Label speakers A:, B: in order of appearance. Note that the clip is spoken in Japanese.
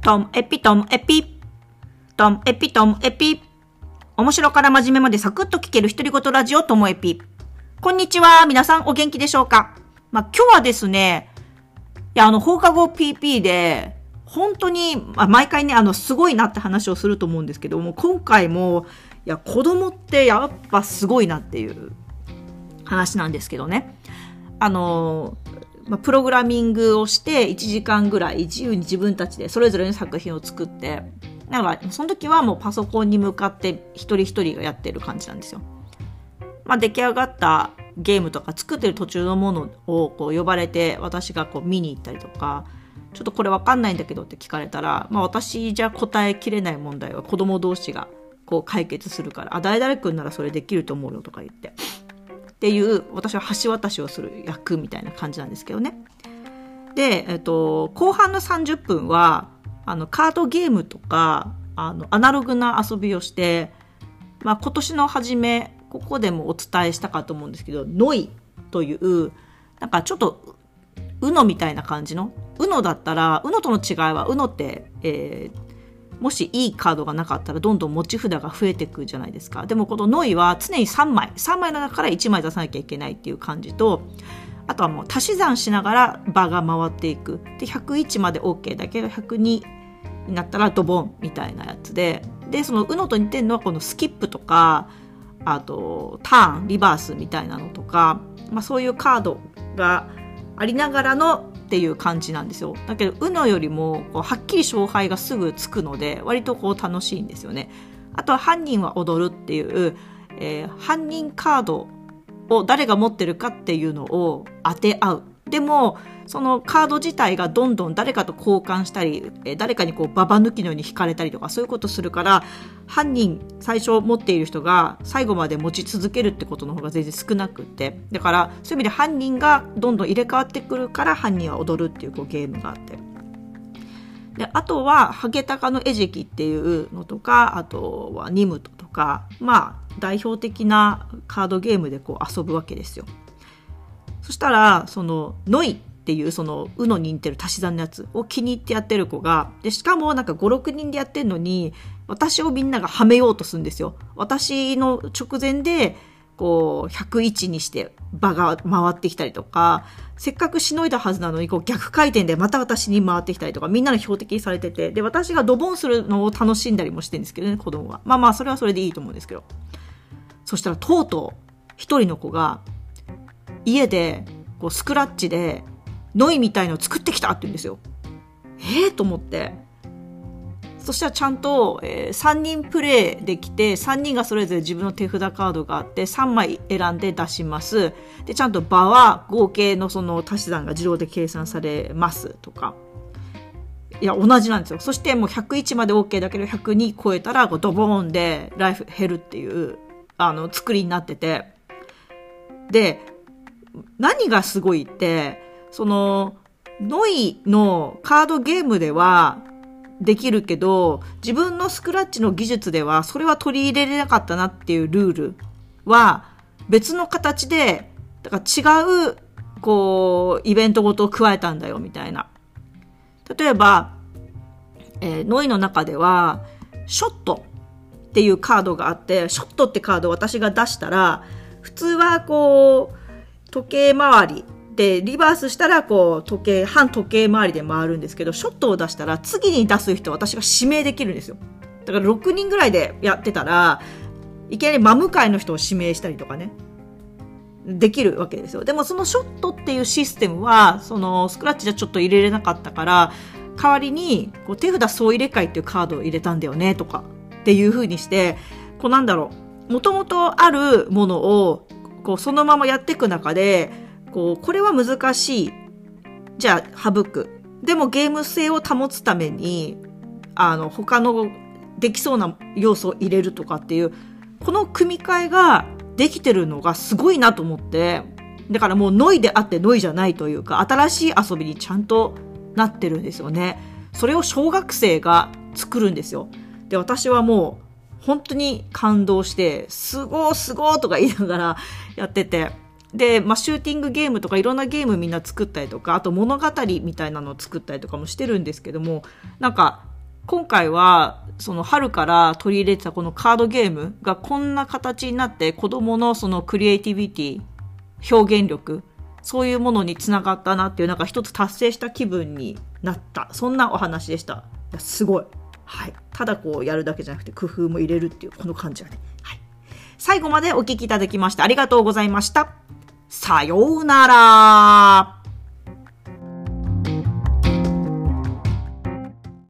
A: トンエピトンエピ。トンエピトンエピ。面白から真面目までサクッと聞ける独り言ラジオともエピ。こんにちは。皆さんお元気でしょうか？まあ、今日はですね、いや、あの、放課後 PP で、本当に、まあ、毎回ね、あの、すごいなって話をすると思うんですけども、今回も、いや、子供ってやっぱすごいなっていう話なんですけどね。あの、まあ、プログラミングをして1時間ぐらい自由に自分たちでそれぞれの作品を作ってだからその時はもうパソコンに向かって一人一人がやってる感じなんですよ。まあ、出来上がったゲームとか作ってる途中のものをこう呼ばれて私がこう見に行ったりとかちょっとこれわかんないんだけどって聞かれたら、まあ、私じゃ答えきれない問題は子供同士がこう解決するからあ誰々君ならそれできると思うよとか言ってっていう私は橋渡しをする役みたいな感じなんですけどね。で、えっと、後半の30分はあのカードゲームとかあのアナログな遊びをして、まあ、今年の初めここでもお伝えしたかと思うんですけどノイというなんかちょっと UNO みたいな感じの UNO だったら UNO との違いは UNO って、えー、もしいいカードがなかったらどんどん持ち札が増えていくじゃないですか。でもこのノイは常に3枚、3枚の中から1枚出さなきゃいけないっていう感じと、あとはもう足し算しながら場が回っていく。で、101まで OK だけど102になったらドボンみたいなやつで、で、その UNO と似てるのはこのスキップとか、あとターン、リバースみたいなのとか、まあそういうカードがありながらのっていう感じなんですよ。だけど、UNO よりもこうはっきり勝敗がすぐつくので、割とこう楽しいんですよね。あとは犯人は踊るっていう、えー、犯人カードを誰が持ってるかっていうのを当て合う。でも、そのカード自体がどんどん誰かと交換したり、誰かにこうババ抜きのように引かれたりとかそういうことするから犯人最初持っている人が最後まで持ち続けるってことの方が全然少なくてだからそういう意味で犯人がどんどん入れ替わってくるから犯人は踊るっていうこうゲームがあって。であとは、ハゲタカの餌食っていうのとか、あとはニムトとか、まあ、代表的なカードゲームでこう遊ぶわけですよ。そしたら、その、ノイっていうその、うのに似てる足し算のやつを気に入ってやってる子が、で、しかもなんか5、6人でやってんのに、私をみんながはめようとするんですよ。私の直前で、こう、101にして場が回ってきたりとか、せっかくしのいだはずなのに、こう逆回転でまた私に回ってきたりとか、みんなの標的にされてて、で、私がドボンするのを楽しんだりもしてるんですけどね、子供は。まあまあ、それはそれでいいと思うんですけど。そしたら、とうとう、一人の子が、家で、こう、スクラッチで、ノイみたいのを作ってきたって言うんですよ。ええー、と思って。そしたらちゃんと、えー、3人プレイできて、3人がそれぞれ自分の手札カードがあって、3枚選んで出します。で、ちゃんと場は合計のその足し算が自動で計算されますとか。いや、同じなんですよ。そしてもう101まで OK だけど、102超えたらこう、ドボーンでライフ減るっていう、あの、作りになってて。で、何がすごいって、その、ノイのカードゲームではできるけど、自分のスクラッチの技術ではそれは取り入れれなかったなっていうルールは別の形で、だから違う、こう、イベントごとを加えたんだよみたいな。例えば、えー、ノイの中では、ショットっていうカードがあって、ショットってカードを私が出したら、普通はこう、時計回りで、リバースしたら、こう、時計、反時計回りで回るんですけど、ショットを出したら、次に出す人私が指名できるんですよ。だから6人ぐらいでやってたら、いきなり真向かいの人を指名したりとかね。できるわけですよ。でもそのショットっていうシステムは、そのスクラッチじゃちょっと入れれなかったから、代わりにこう手札総入れ替えっていうカードを入れたんだよねとかっていう風にして、こうなんだろう、もともとあるものをこうそのままやっていく中で、こう、これは難しい。じゃあ、省く。でもゲーム性を保つために、あの、他のできそうな要素を入れるとかっていう、この組み替えができてるのがすごいなと思って、だからもうノイであってノイじゃないというか、新しい遊びにちゃんとなってるんですよね。それを小学生が作るんですよ。で、私はもう本当に感動して、すごーすごーとか言いながらやってて、で、まあ、シューティングゲームとかいろんなゲームみんな作ったりとか、あと物語みたいなのを作ったりとかもしてるんですけども、なんか、今回は、その春から取り入れてたこのカードゲームがこんな形になって子供のそのクリエイティビティ、表現力、そういうものにつながったなっていうなんか一つ達成した気分になった。そんなお話でした。いやすごい。はい。ただこうやるだけじゃなくて工夫も入れるっていうこの感じがね。はい。最後までお聴きいただきましてありがとうございました。さようなら。